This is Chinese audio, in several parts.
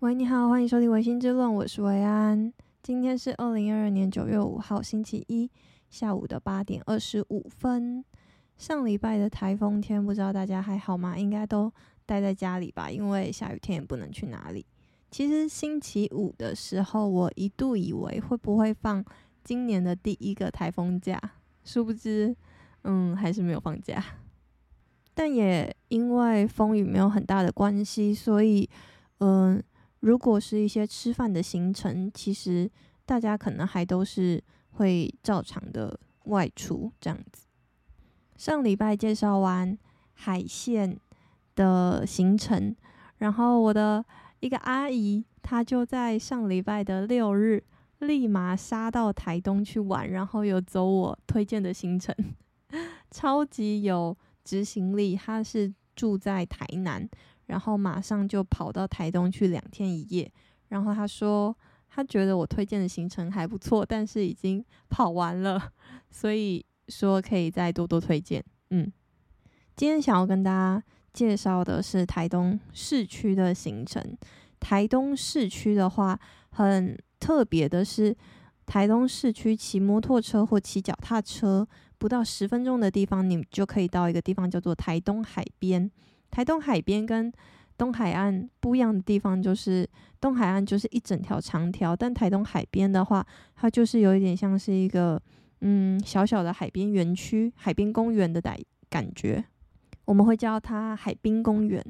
喂，你好，欢迎收听《薇心之论》，我是维安。今天是二零二二年九月五号，星期一下午的八点二十五分。上礼拜的台风天，不知道大家还好吗？应该都待在家里吧，因为下雨天也不能去哪里。其实星期五的时候，我一度以为会不会放今年的第一个台风假，殊不知，嗯，还是没有放假。但也因为风雨没有很大的关系，所以，嗯。如果是一些吃饭的行程，其实大家可能还都是会照常的外出这样子。上礼拜介绍完海线的行程，然后我的一个阿姨，她就在上礼拜的六日立马杀到台东去玩，然后有走我推荐的行程，超级有执行力。她是住在台南。然后马上就跑到台东去两天一夜。然后他说，他觉得我推荐的行程还不错，但是已经跑完了，所以说可以再多多推荐。嗯，今天想要跟大家介绍的是台东市区的行程。台东市区的话，很特别的是，台东市区骑摩托车或骑脚踏车不到十分钟的地方，你就可以到一个地方叫做台东海边。台东海边跟东海岸不一样的地方，就是东海岸就是一整条长条，但台东海边的话，它就是有一点像是一个嗯小小的海边园区、海边公园的感感觉，我们会叫它海滨公园。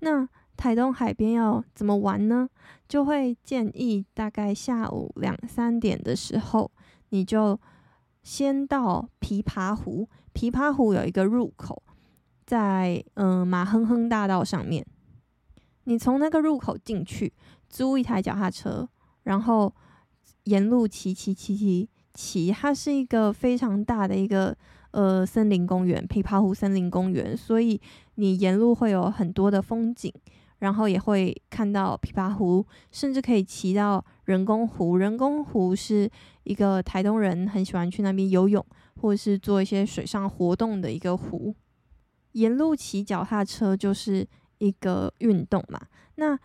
那台东海边要怎么玩呢？就会建议大概下午两三点的时候，你就先到琵琶湖，琵琶湖有一个入口。在嗯、马亨亨大道上面，你从那个入口进去，租一台脚踏车，然后沿路骑骑骑骑骑。它是一个非常大的一个呃森林公园，琵琶湖森林公园，所以你沿路会有很多的风景，然后也会看到琵琶湖，甚至可以骑到人工湖。人工湖是一个台东人很喜欢去那边游泳，或是做一些水上活动的一个湖。沿路骑脚踏车就是一个运动嘛，那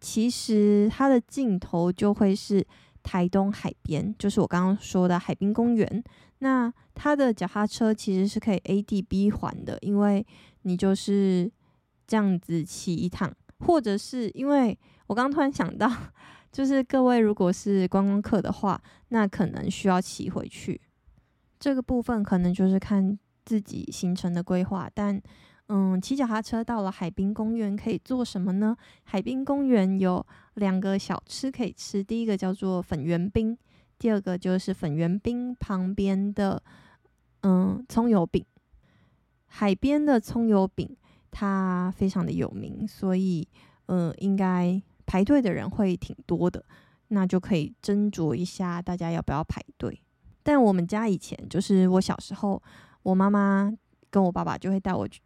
其实它的尽头就会是台东海边，就是我刚刚说的海滨公园。那它的脚踏车其实是可以 A D B 环的，因为你就是这样子骑一趟，或者是因为我刚刚突然想到，就是各位如果是观光客的话，那可能需要骑回去，这个部分可能就是看。自己行程的规划，但嗯，骑脚踏车到了海滨公园可以做什么呢？海滨公园有两个小吃可以吃，第一个叫做粉圆冰，第二个就是粉圆冰旁边的嗯葱油饼。海边的葱油饼它非常的有名，所以嗯，应该排队的人会挺多的，那就可以斟酌一下大家要不要排队。但我们家以前就是我小时候。我妈妈跟我爸爸就会带我去，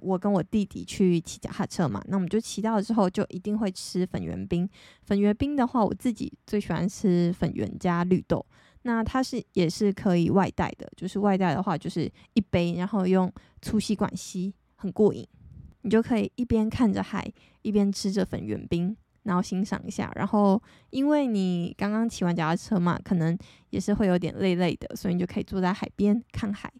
我跟我弟弟去骑脚踏车嘛。那我们就骑到了之后，就一定会吃粉圆冰。粉圆冰的话，我自己最喜欢吃粉圆加绿豆。那它是也是可以外带的，就是外带的话，就是一杯，然后用粗吸管吸，很过瘾。你就可以一边看着海，一边吃着粉圆冰，然后欣赏一下。然后因为你刚刚骑完脚踏车嘛，可能也是会有点累累的，所以你就可以坐在海边看海。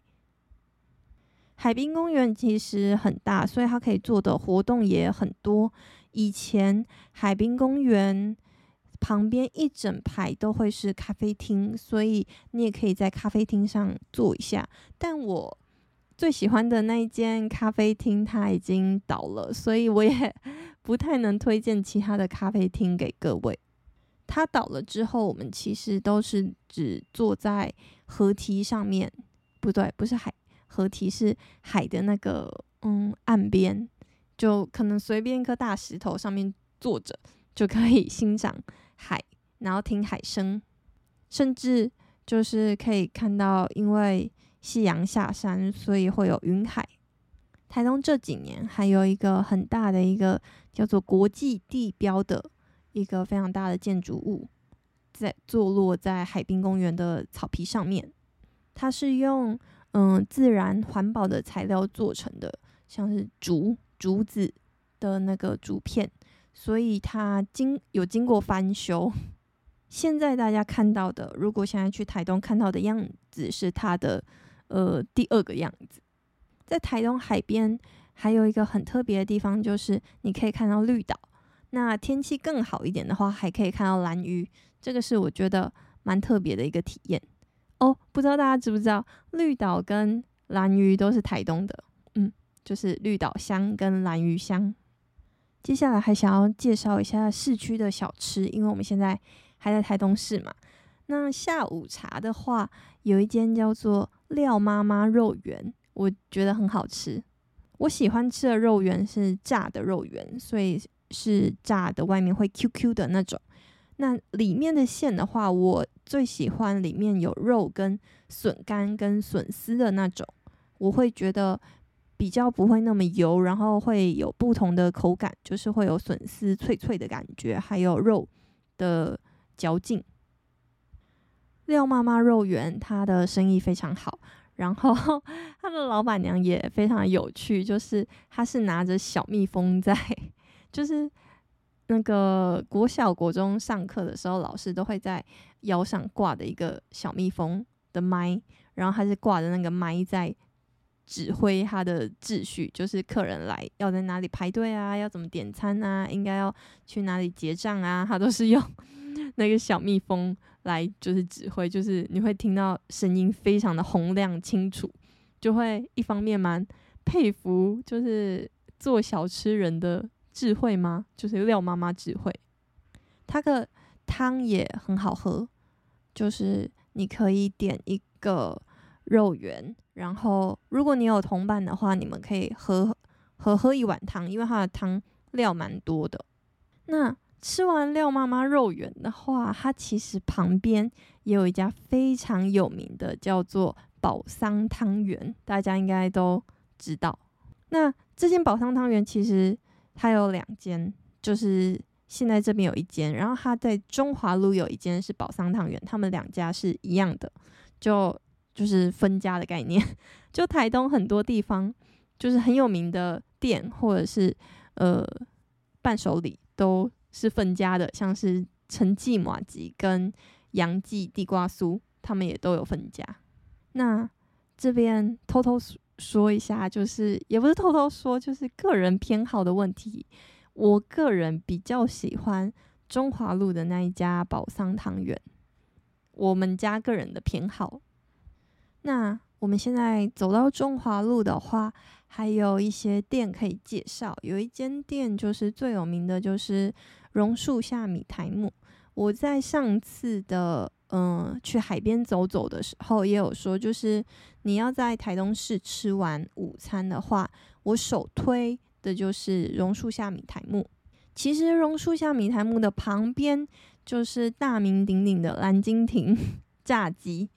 海滨公园其实很大，所以它可以做的活动也很多。以前海滨公园旁边一整排都会是咖啡厅，所以你也可以在咖啡厅上坐一下。但我最喜欢的那一间咖啡厅它已经倒了，所以我也 不太能推荐其他的咖啡厅给各位。它倒了之后，我们其实都是只坐在河堤上面，不对，不是海。河堤是海的那个嗯岸边，就可能随便一颗大石头上面坐着就可以欣赏海，然后听海声，甚至就是可以看到，因为夕阳下山，所以会有云海。台东这几年还有一个很大的一个叫做国际地标的一个非常大的建筑物，在坐落在海滨公园的草皮上面，它是用。嗯，自然环保的材料做成的，像是竹竹子的那个竹片所以它经有经过翻修。现在大家看到的，如果现在去台东看到的样子是它的呃第二个样子。在台东海边还有一个很特别的地方，就是你可以看到绿岛。那天气更好一点的话，还可以看到蓝鱼。这个是我觉得蛮特别的一个体验哦。不知道大家知不知道，绿岛跟蓝屿都是台东的，嗯，就是绿岛乡跟蓝屿乡。接下来还想要介绍一下市区的小吃，因为我们现在还在台东市嘛。那下午茶的话，有一间叫做廖妈妈肉圆，我觉得很好吃。我喜欢吃的肉圆是炸的肉圆，所以是炸的，外面会 QQ 的那种。那里面的馅的话，我最喜欢里面有肉跟笋干跟笋丝的那种，我会觉得比较不会那么油，然后会有不同的口感，就是会有笋丝脆脆的感觉，还有肉的嚼劲。廖妈妈肉圆，它的生意非常好，然后 他的老板娘也非常有趣，就是她是拿着小蜜蜂在，就是。那个国小、国中上课的时候，老师都会在腰上挂的一个小蜜蜂的麦，然后他是挂着那个麦在指挥他的秩序，就是客人来要在哪里排队啊，要怎么点餐啊，应该要去哪里结账啊，他都是用 那个小蜜蜂来就是指挥，就是你会听到声音非常的洪亮清楚，就会一方面蛮佩服，就是做小吃人的。智慧吗？就是廖妈妈智慧，它的汤也很好喝。就是你可以点一个肉圆，然后如果你有同伴的话，你们可以喝喝喝一碗汤，因为它的汤料蛮多的。那吃完廖妈妈肉圆的话，它其实旁边也有一家非常有名的，叫做宝桑汤圆，大家应该都知道。那这间宝桑汤圆其实。它有两间，就是现在这边有一间，然后它在中华路有一间是宝桑汤圆，他们两家是一样的，就就是分家的概念。就台东很多地方就是很有名的店，或者是呃伴手礼都是分家的，像是陈记麻吉跟杨记地瓜酥，他们也都有分家。那这边偷偷说。一下，就是也不是偷偷说，就是个人偏好的问题。我个人比较喜欢中华路的那一家宝桑汤圆，我们家个人的偏好。那我们现在走到中华路的话，还有一些店可以介绍。有一间店就是最有名的，就是榕树下米苔目。我在上次的。嗯，去海边走走的时候也有说，就是你要在台东市吃完午餐的话，我首推的就是榕树下米苔目。其实榕树下米苔目的旁边就是大名鼎鼎的蓝鲸亭 炸鸡。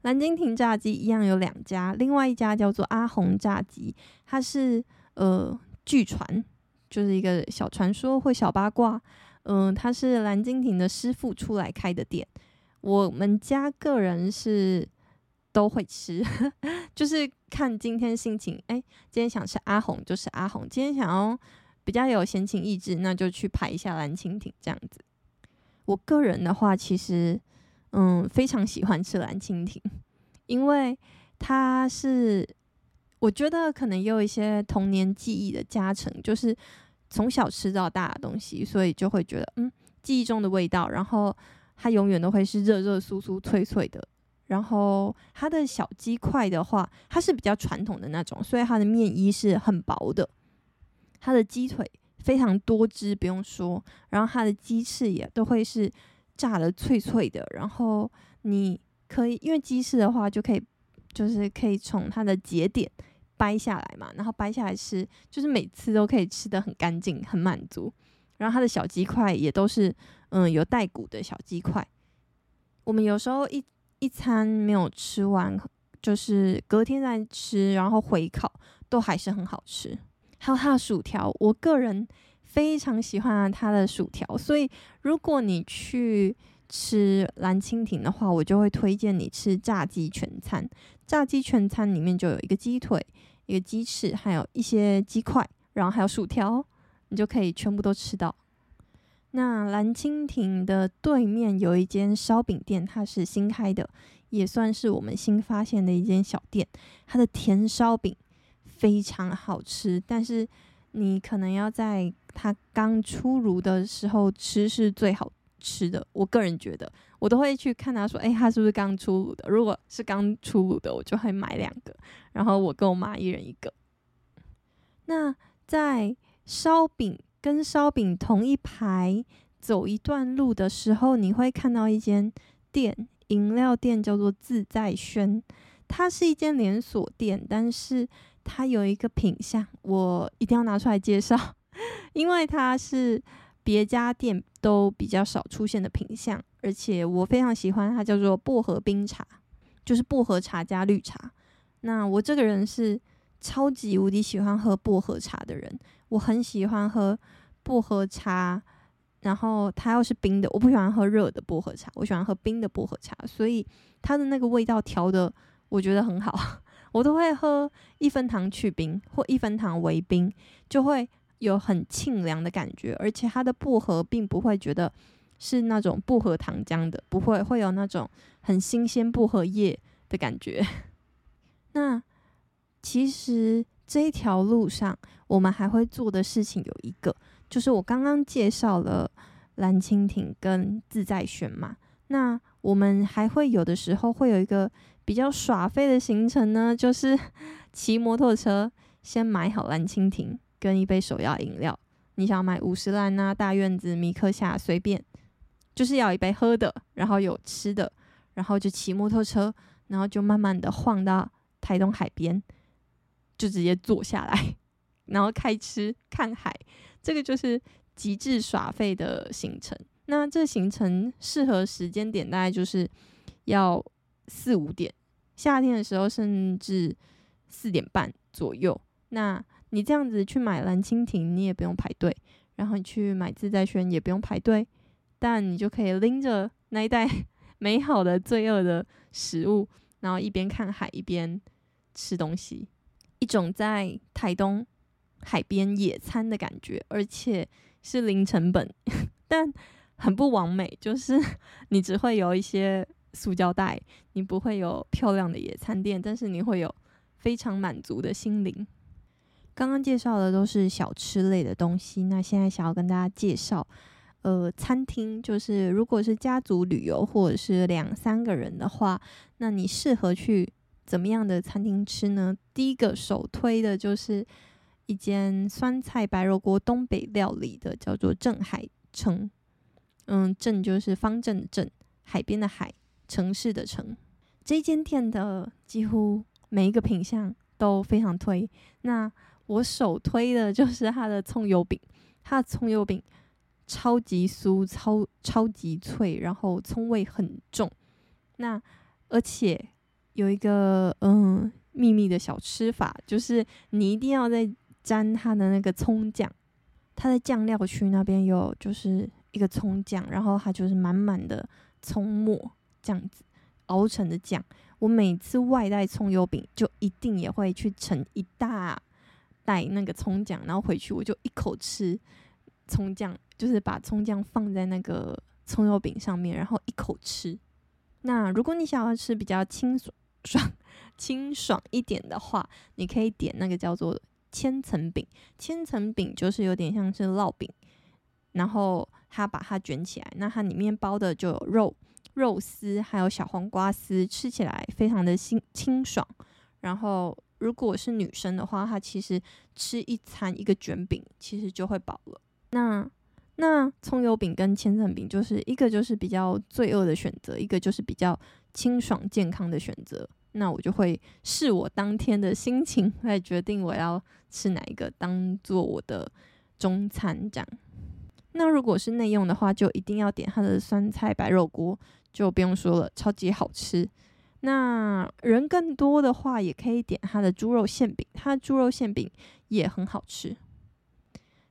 蓝鲸亭炸鸡一样有两家，另外一家叫做阿红炸鸡，它是呃据传就是一个小传说或小八卦。嗯，他是蓝蜻蜓的师傅出来开的店。我们家个人是都会吃，就是看今天心情。哎、今天想吃阿红就是阿红，今天想要比较有闲情逸致，那就去排一下蓝蜻蜓这样子。我个人的话，其实嗯非常喜欢吃蓝蜻蜓，因为它是我觉得可能也有一些童年记忆的加成，就是。从小吃到大的东西，所以就会觉得嗯，记忆中的味道。然后它永远都会是热热酥酥脆脆的。然后它的小鸡块的话，它是比较传统的那种，所以它的面衣是很薄的。它的鸡腿非常多汁，不用说。然后它的鸡翅也都会是炸的脆脆的。然后你可以，因为鸡翅的话就可以，就是可以从它的节点。掰下来嘛，然后掰下来吃，就是每次都可以吃得很干净、很满足。然后它的小鸡块也都是，嗯，有带骨的小鸡块。我们有时候一一餐没有吃完，就是隔天再吃，然后回烤都还是很好吃。还有它的薯条，我个人非常喜欢它的薯条，所以如果你去吃蓝蜻蜓的话，我就会推荐你吃炸鸡全餐。炸鸡全餐里面就有一个鸡腿。一个鸡翅，还有一些鸡块，然后还有薯条，你就可以全部都吃到。那蓝蜻蜓的对面有一间烧饼店，它是新开的，也算是我们新发现的一间小店。它的甜烧饼非常好吃，但是你可能要在它刚出炉的时候吃是最好吃的。我个人觉得，我都会去看他说，诶，他是不是刚出炉的？如果是刚出炉的，我就会买两个，然后我跟我妈一人一个。那在烧饼跟烧饼同一排走一段路的时候，你会看到一间店，饮料店叫做自在轩。它是一间连锁店，但是它有一个品相，我一定要拿出来介绍，因为它是别家店都比较少出现的品相，而且我非常喜欢它，叫做薄荷冰茶，就是薄荷茶加绿茶。那我这个人是超级无敌喜欢喝薄荷茶的人。我很喜欢喝薄荷茶，然后它要是冰的，我不喜欢喝热的薄荷茶，我喜欢喝冰的薄荷茶，所以它的那个味道调的我觉得很好，我都会喝一分糖去冰或一分糖微冰，就会有很沁凉的感觉，而且它的薄荷并不会觉得是那种薄荷糖浆的，不会会有那种很新鲜薄荷叶的感觉。那其实。这一条路上，我们还会做的事情有一个，就是我刚刚介绍了蓝蜻蜓跟自在选嘛。那我们还会有的时候会有一个比较耍废的行程呢，就是 骑摩托车，先买好蓝蜻蜓跟一杯手摇饮料。你想买五十岚啊、大院子、米克夏随便，就是要一杯喝的，然后有吃的，然后就骑摩托车，然后就慢慢的晃到台东海边。就直接坐下来，然后开吃看海，这个就是极致耍废的行程。那这行程适合时间点大概就是要四五点，夏天的时候甚至四点半左右。那你这样子去买蓝蜻蜓，你也不用排队；然后你去买自在轩也不用排队，但你就可以拎着那一袋 美好的罪恶的食物，然后一边看海一边吃东西。一种在台东海边野餐的感觉，而且是零成本，但很不完美。就是 你只会有一些塑胶袋，你不会有漂亮的野餐垫，但是你会有非常满足的心灵。刚刚介绍的都是小吃类的东西，那现在想要跟大家介绍，呃，餐厅，就是如果是家族旅游或者是两三个人的话，那你适合去。怎么样的餐厅吃呢？第一个首推的就是一间酸菜白肉锅东北料理的，叫做镇海城。嗯，镇就是方镇的镇，海边的海，城市的城。这间店的几乎每一个品相都非常推。那我首推的就是它的葱油饼，它的葱油饼超级酥，超超级脆，然后葱味很重。那而且。有一个嗯秘密的小吃法，就是你一定要再沾它的那个葱酱，它的酱料区那边有就是一个葱酱，然后它就是满满的葱末这样子熬成的酱。我每次外带葱油饼，就一定也会去盛一大带那个葱酱，然后回去我就一口吃葱酱，就是把葱酱放在那个葱油饼上面，然后一口吃。那如果你想要吃比较清爽，爽清爽一点的话，你可以点那个叫做千层饼。千层饼就是有点像是烙饼，然后它把它卷起来，那它里面包的就有肉、肉丝，还有小黄瓜丝，吃起来非常的清清爽。然后如果是女生的话，她其实吃一餐一个卷饼，其实就会饱了。那那葱油饼跟千层饼就是一个就是比较罪恶的选择，一个就是比较。清爽健康的选择，那我就会视我当天的心情来决定我要吃哪一个当做我的中餐这样。那如果是内用的话，就一定要点它的酸菜白肉锅，就不用说了，超级好吃。那人更多的话，也可以点它的猪肉馅饼，它的猪肉馅饼也很好吃。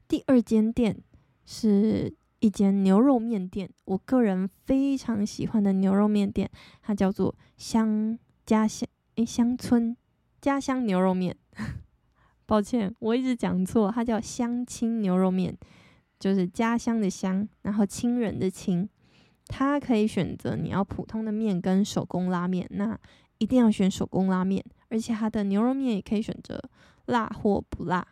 第二间店是。一间牛肉面店，我个人非常喜欢的牛肉面店，它叫做乡家乡诶乡村家乡牛肉面，抱歉，我一直讲错，它叫乡亲牛肉面，就是家乡的乡，然后亲人的亲。它可以选择你要普通的面跟手工拉面，那一定要选手工拉面，而且它的牛肉面也可以选择辣或不辣，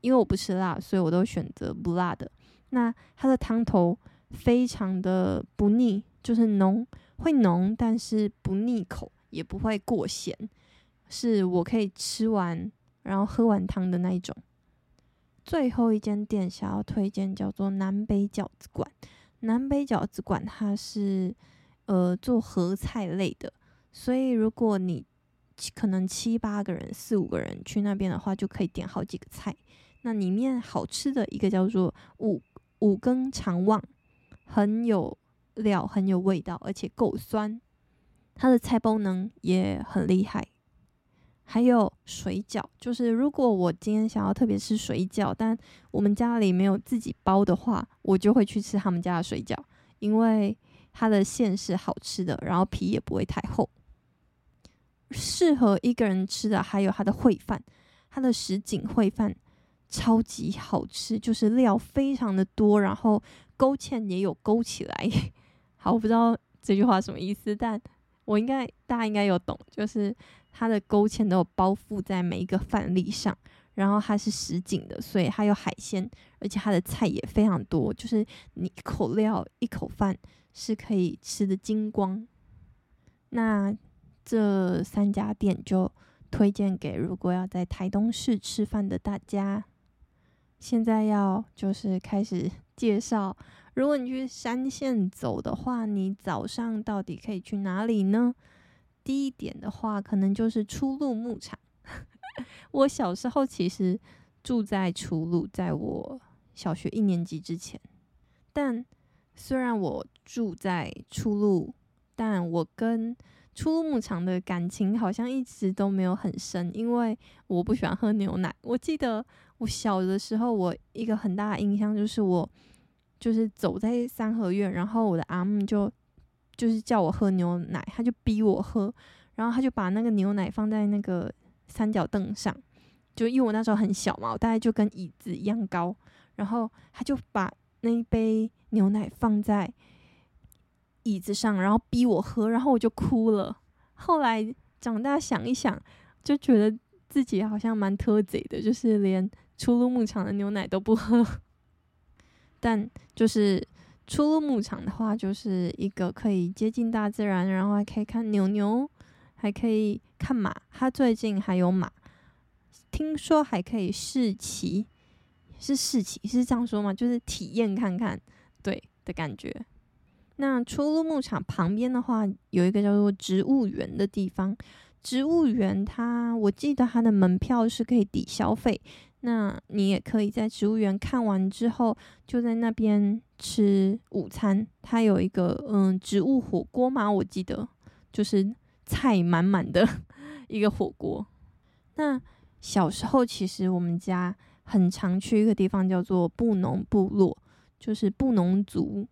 因为我不吃辣，所以我都选择不辣的。那它的汤头非常的不腻，就是浓，会浓，但是不腻口，也不会过咸，是我可以吃完然后喝完汤的那一种。最后一间店想要推荐叫做南北饺子馆。南北饺子馆它是呃做合菜类的，所以如果你可能七八个人、四五个人去那边的话，就可以点好几个菜。那里面好吃的一个叫做五五更肠旺，很有料，很有味道，而且够酸。它的菜包呢也很厉害。还有水饺，就是如果我今天想要特别吃水饺，但我们家里没有自己包的话，我就会去吃他们家的水饺，因为它的馅是好吃的，然后皮也不会太厚。适合一个人吃的还有它的烩饭，它的什锦烩饭超级好吃，就是料非常的多，然后勾芡也有勾起来。好，我不知道这句话什么意思，但我应该大家应该有懂，就是。它的勾芡都有包覆在每一个饭粒上，然后它是实景的，所以它有海鲜，而且它的菜也非常多，就是你一口料一口饭是可以吃得精光。那这三家店就推荐给如果要在台东市吃饭的大家。现在要就是开始介绍，如果你去山线走的话，你早上到底可以去哪里呢？第一点的话，可能就是初鹿牧场。我小时候其实住在初鹿，在我小学一年级之前。但虽然我住在初鹿，但我跟初鹿牧场的感情好像一直都没有很深，因为我不喜欢喝牛奶。我记得我小的时候，我一个很大的印象就是我就是走在三合院，然后我的阿姆就。就是叫我喝牛奶，他就逼我喝，然后他就把那个牛奶放在那个三角凳上，就因为我那时候很小嘛，我大概就跟椅子一样高，然后他就把那一杯牛奶放在椅子上，然后逼我喝，然后我就哭了。后来长大想一想，就觉得自己好像蛮偷贼的，就是连初入牧场的牛奶都不喝，但就是。初鹿牧场的话，就是一个可以接近大自然，然后还可以看牛牛，还可以看马。它最近还有马，听说还可以试骑，是试骑是这样说吗？就是体验看看，对的感觉。那初鹿牧场旁边的话，有一个叫做植物园的地方。植物园它，我记得它的门票是可以抵消费。那你也可以在植物园看完之后，就在那边吃午餐。它有一个嗯植物火锅嘛，我记得就是菜满满的 一个火锅。那小时候其实我们家很常去一个地方叫做布农部落，就是布农族，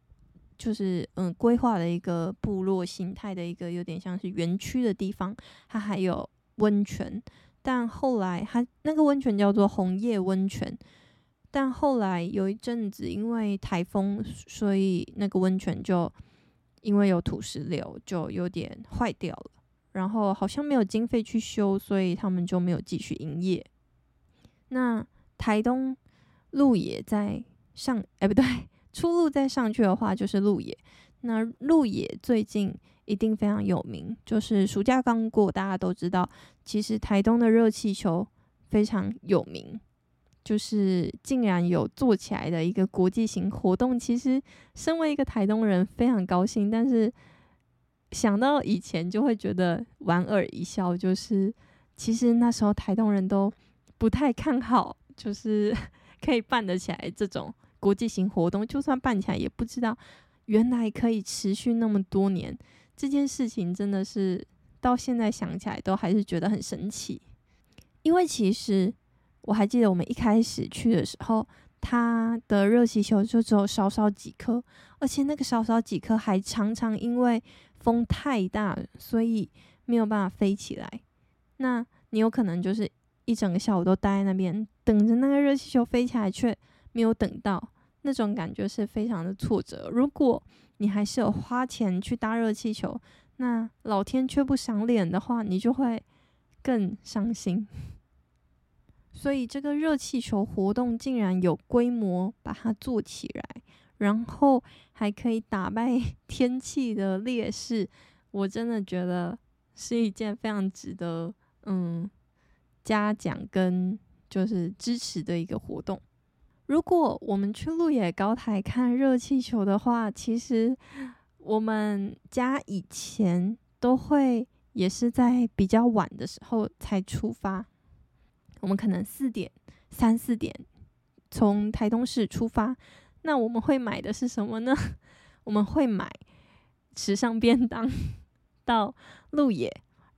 就是嗯规划的一个部落形态的一个有点像是园区的地方，它还有温泉。但后来，它那个温泉叫做红叶温泉。但后来有一阵子，因为台风，所以那个温泉就因为有土石流，就有点坏掉了。然后好像没有经费去修，所以他们就没有继续营业。那台东鹿野在上，哎，不对，出路再上去的话就是鹿野。那鹿野最近。一定非常有名，就是暑假刚过，大家都知道，其实台东的热气球非常有名，就是竟然有做起来的一个国际型活动。其实身为一个台东人，非常高兴，但是想到以前就会觉得莞尔一笑，就是其实那时候台东人都不太看好，就是 可以办得起来这种国际型活动，就算办起来，也不知道原来可以持续那么多年。这件事情真的是到现在想起来都还是觉得很神奇，因为其实我还记得我们一开始去的时候，它的热气球就只有少少几颗，而且那个少少几颗还常常因为风太大，所以没有办法飞起来。那你有可能就是一整个下午都待在那边，等着那个热气球飞起来，却没有等到，那种感觉是非常的挫折。如果你还是有花钱去搭热气球，那老天却不赏脸的话，你就会更伤心。所以这个热气球活动竟然有规模，把它做起来，然后还可以打败 天气的劣势，我真的觉得是一件非常值得嗯嘉奖跟就是支持的一个活动。如果我们去鹿野高台看热气球的话，其实我们家以前都会也是在比较晚的时候才出发。我们可能四点、三四点从台东市出发，那我们会买的是什么呢？我们会买时尚便当 到鹿野，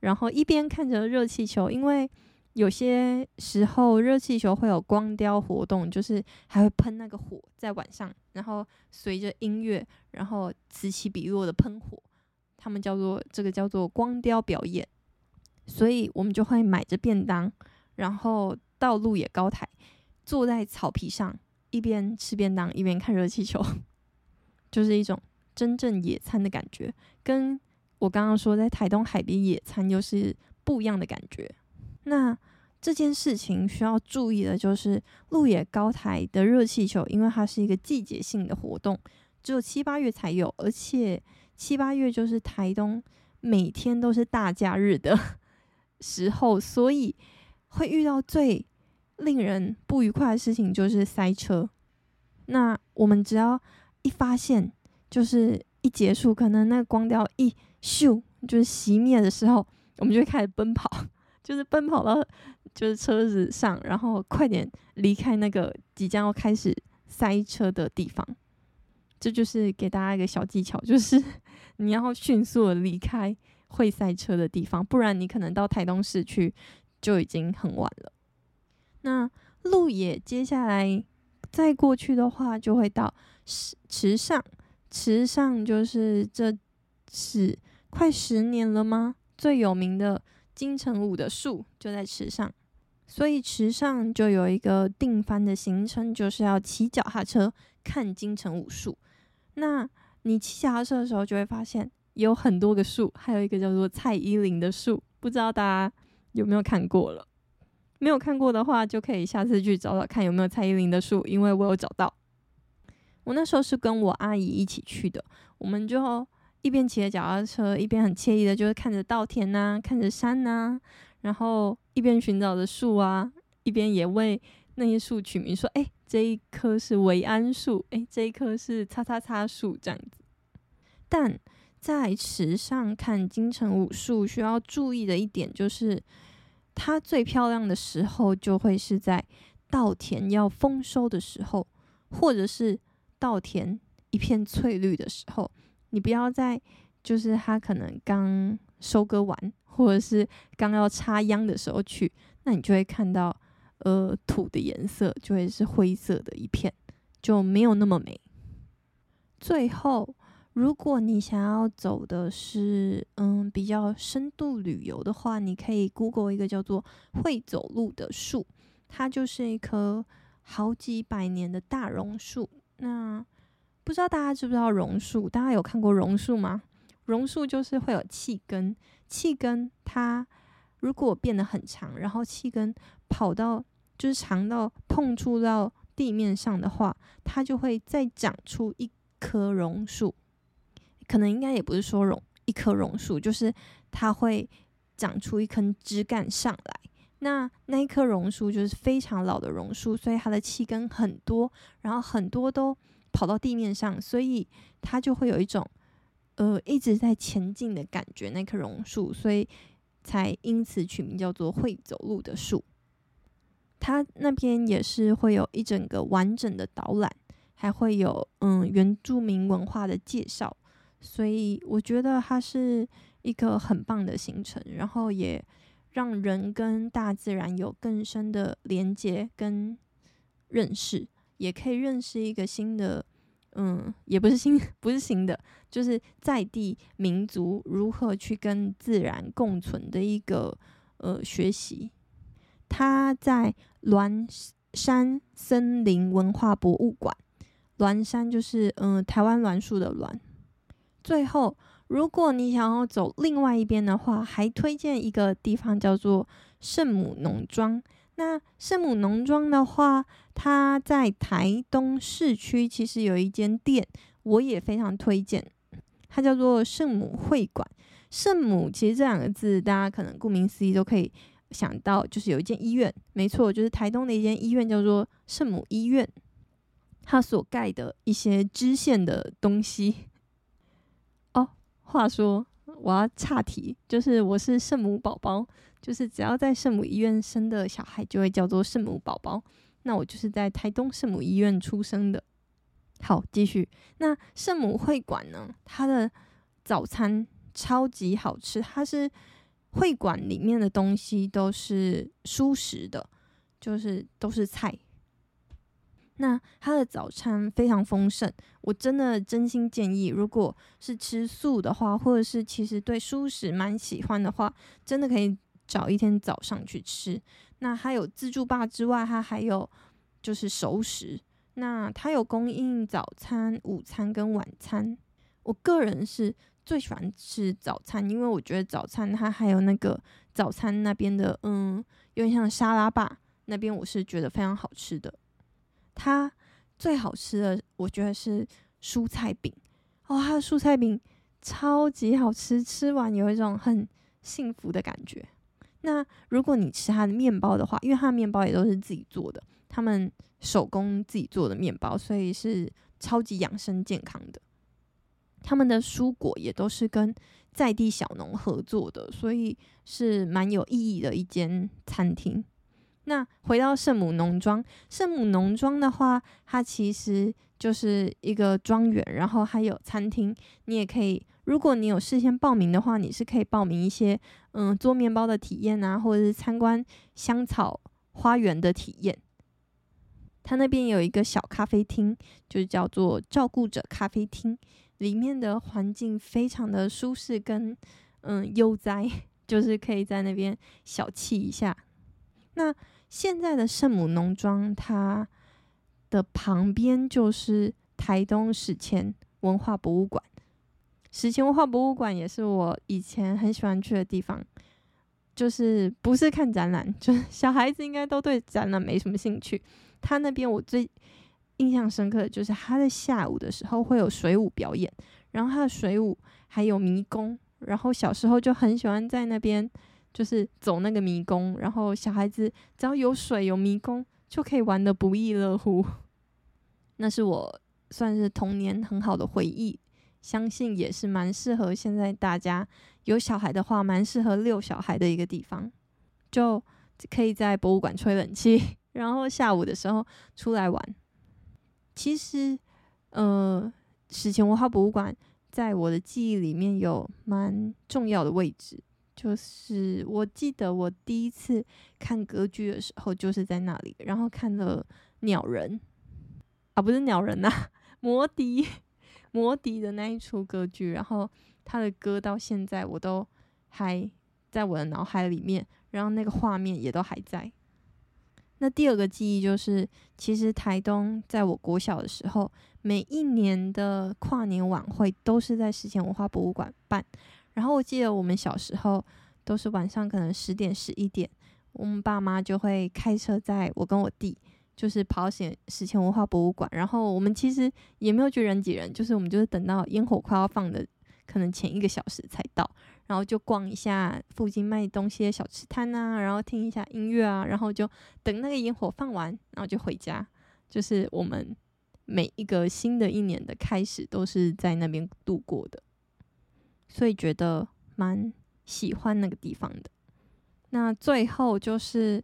然后一边看着热气球，因为有些时候热气球会有光雕活动，就是还会喷那个火在晚上，然后随着音乐，然后此起彼落的喷火，他们叫做这个叫做光雕表演，所以我们就会买着便当。然后到路野高台，坐在草皮上，一边吃便当，一边看热气球，就是一种真正野餐的感觉。跟我刚刚说在台东海边野餐又是不一样的感觉。那这件事情需要注意的就是，鹿野高台的热气球，因为它是一个季节性的活动，只有七八月才有，而且七八月就是台东每天都是大假日的 时候，所以。会遇到最令人不愉快的事情就是塞车。那我们只要一发现，就是一结束，可能那个光雕一咻就是熄灭的时候，我们就会开始奔跑，就是奔跑到就是车子上，然后快点离开那个即将要开始塞车的地方。这就是给大家一个小技巧，就是 你要迅速的离开会塞车的地方，不然你可能到台东市区。就已经很晚了。那路野接下来再过去的话，就会到池池上。池上就是这是快十年了吗？最有名的金城武的树就在池上，所以池上就有一个定番的行程，就是要骑脚踏车看金城武树。那你骑脚踏车的时候，就会发现有很多个树，还有一个叫做蔡依林的树，不知道大家。有没有看过了？没有看过的话，就可以下次去找找看有没有蔡依林的树，因为我有找到。我那时候是跟我阿姨一起去的，我们就一边骑着脚踏车，一边很惬意的，就是看着稻田呐、看着山呐、然后一边寻找着树啊，一边也为那些树取名，说：“哎，这一棵是维安树，哎，这一棵是叉叉叉树，这样子。”但在池上看金城武树，需要注意的一点就是，它最漂亮的时候就会是在稻田要丰收的时候，或者是稻田一片翠绿的时候。你不要在就是它可能刚收割完，或者是刚要插秧的时候去，那你就会看到呃土的颜色就会是灰色的一片，就没有那么美。最后。如果你想要走的是嗯比较深度旅游的话，你可以 Google 一个叫做会走路的树，它就是一棵好几百年的大榕树。那不知道大家知不知道榕树？大家有看过榕树吗？榕树就是会有气根，气根它如果变得很长，然后气根跑到就是长到碰触到地面上的话，它就会再长出一棵榕树。可能应该也不是说榕一棵榕树，就是它会长出一根枝干上来。那那一棵榕树就是非常老的榕树，所以它的气根很多，然后很多都跑到地面上，所以它就会有一种呃一直在前进的感觉。那棵榕树，所以才因此取名叫做会走路的树。它那边也是会有一整个完整的导览，还会有嗯原住民文化的介绍。所以我觉得它是一个很棒的行程，然后也让人跟大自然有更深的连接跟认识，也可以认识一个新的，嗯，也不是新，不是新的，就是在地民族如何去跟自然共存的一个呃学习。它在鸾山森林文化博物馆。鸾山就是嗯、台湾栾树的栾。最后，如果你想要走另外一边的话，还推荐一个地方叫做圣母农庄。那圣母农庄的话，它在台东市区，其实有一间店，我也非常推荐，它叫做圣母会馆。圣母其实这两个字，大家可能顾名思义都可以想到，就是有一间医院，没错，就是台东的一间医院，叫做圣母医院。它所盖的一些支线的东西。哦，话说我要岔题，就是我是圣母宝宝。就是只要在圣母医院生的小孩，就会叫做圣母宝宝。那我就是在台东圣母医院出生的。好，继续。那圣母会馆呢？它的早餐超级好吃。它是会馆里面的东西都是蔬食的，就是都是菜。那它的早餐非常丰盛，我真的真心建议，如果是吃素的话，或者是其实对蔬食蛮喜欢的话，真的可以。找一天早上去吃，那它有自助吧之外，它还有就是熟食。那它有供应早餐、午餐跟晚餐。我个人是最喜欢吃早餐，因为我觉得早餐它还有那个早餐那边的，嗯，有点像沙拉吧，那边我是觉得非常好吃的。它最好吃的，我觉得是蔬菜饼哦，它的蔬菜饼超级好吃，吃完有一种很幸福的感觉。那如果你吃它的面包的话，因为它的面包也都是自己做的，他们手工自己做的面包，所以是超级养生健康的。他们的蔬果也都是跟在地小农合作的，所以是蛮有意义的一间餐厅。那回到圣母农庄，圣母农庄的话，它其实就是一个庄园，然后还有餐厅，你也可以。如果你有事先报名的话，你是可以报名一些，嗯，做面包的体验啊，或者是参观香草花园的体验。它那边有一个小咖啡厅，就是叫做照顾者咖啡厅，里面的环境非常的舒适跟嗯悠哉，就是可以在那边小憩一下。那现在的圣母农庄，它的旁边就是台东史前文化博物馆。史前文化博物馆也是我以前很喜欢去的地方，就是不是看展览，就是小孩子应该都对展览没什么兴趣。他那边我最印象深刻的就是他在下午的时候会有水舞表演，然后他的水舞还有迷宫，然后小时候就很喜欢在那边就是走那个迷宫，然后小孩子只要有水有迷宫就可以玩的不亦乐乎，那是我算是童年很好的回忆。相信也是蛮适合现在大家有小孩的话，蛮适合遛小孩的一个地方，就可以在博物馆吹冷气，然后下午的时候出来玩。其实，呃，史前文化博物馆在我的记忆里面有蛮重要的位置，就是我记得我第一次看歌剧的时候就是在那里，然后看了鸟人啊，不是鸟人呐、魔笛。魔笛的那一出歌剧，然后他的歌到现在我都还在我的脑海里面，然后那个画面也都还在。那第二个记忆就是，其实台东在我国小的时候，每一年的跨年晚会都是在史前文化博物馆办。然后我记得我们小时候都是晚上可能十点十一点，我们爸妈就会开车载我跟我弟。就是跑史史前文化博物馆，然后我们其实也没有去人挤人，就是我们就是等到烟火快要放的可能前一个小时才到，然后就逛一下附近卖东西的小吃摊啊，然后听一下音乐啊，然后就等那个烟火放完，然后就回家。就是我们每一个新的一年的开始都是在那边度过的，所以觉得蛮喜欢那个地方的。那最后就是。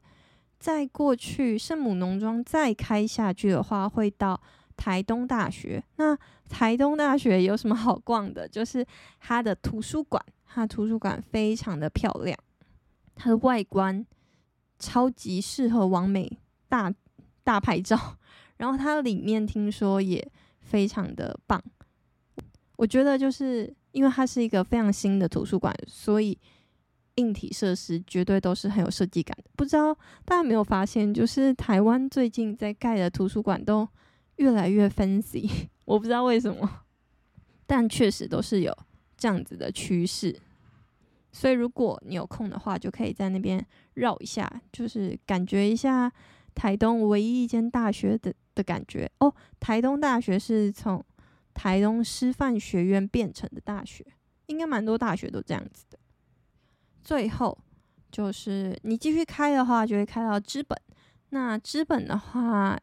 在过去，圣母农庄再开下去的话，会到台东大学。那台东大学有什么好逛的？就是它的图书馆，它图书馆非常的漂亮，它的外观超级适合完美大大拍照。然后它里面听说也非常的棒。我觉得就是因为它是一个非常新的图书馆，所以。硬体设施绝对都是很有设计感的。不知道大家有没有发现，就是台湾最近在盖的图书馆都越来越 fancy，我不知道为什么，但确实都是有这样子的趋势。所以如果你有空的话，就可以在那边绕一下，就是感觉一下台东唯一一间大学的的感觉哦。台东大学是从台东师范学院变成的大学，应该蛮多大学都这样子的。最后就是你继续开的话，就会开到知本。那知本的话，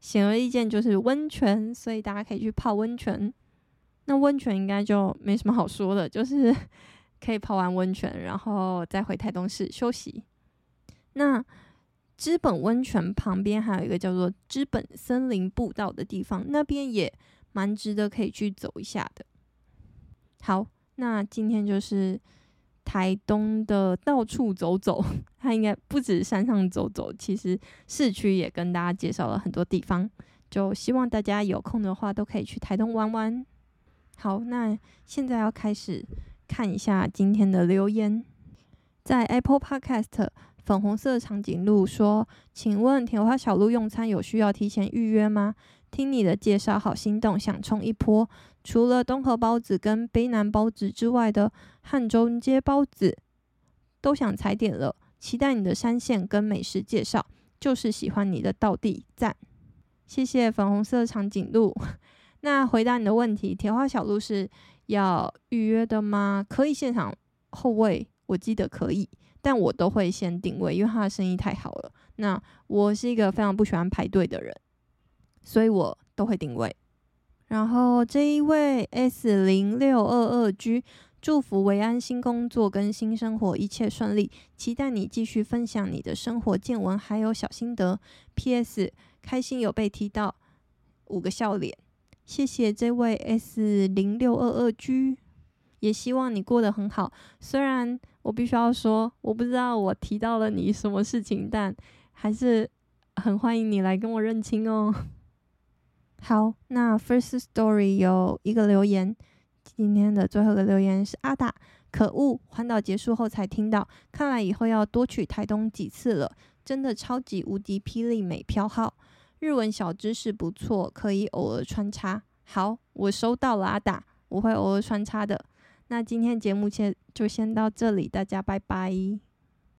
显而易见就是温泉，所以大家可以去泡温泉。那温泉应该就没什么好说的，就是。可以泡完温泉，然后再回台东市休息。那知本温泉旁边还有一个叫做知本森林步道的地方，那边也蛮值得可以去走一下的。好，那今天就是台东的到处走走，它应该不止山上走走，其实市区也跟大家介绍了很多地方。就希望大家有空的话都可以去台东玩玩。好，那现在要开始。看一下今天的留言，在 Apple Podcast 粉红色长颈鹿说：“请问甜花小鹿用餐有需要提前预约吗？听你的介绍好心动，想冲一波。除了东河包子跟卑南包子之外的汉中街包子都想踩点了，期待你的山线跟美食介绍，就是喜欢你的道地赞，谢谢粉红色长颈鹿。那回答你的问题，铁花小鹿是。”要预约的吗？可以现场候位，我记得可以，但我都会先定位，因为他的生意太好了。那我是一个非常不喜欢排队的人，所以我都会定位。然后这一位 S 零六二二 G，祝福维安新工作跟新生活一切顺利，期待你继续分享你的生活见闻还有小心得。PS，开心有被提到，五个笑脸。谢谢这位 S 零六二二 G，也希望你过得很好。虽然我必须要说，我不知道我提到了你什么事情，但还是很欢迎你来跟我认亲哦。好，那 First Story 有一个留言，今天的最后一个留言是阿达，可恶，环岛结束后才听到，看来以后要多去台东几次了，真的超级无敌霹雳美飘号。日文小知识不错，可以偶尔穿插。好，我收到了，阿达，我会偶尔穿插的。那今天节目先就先到这里，大家拜拜。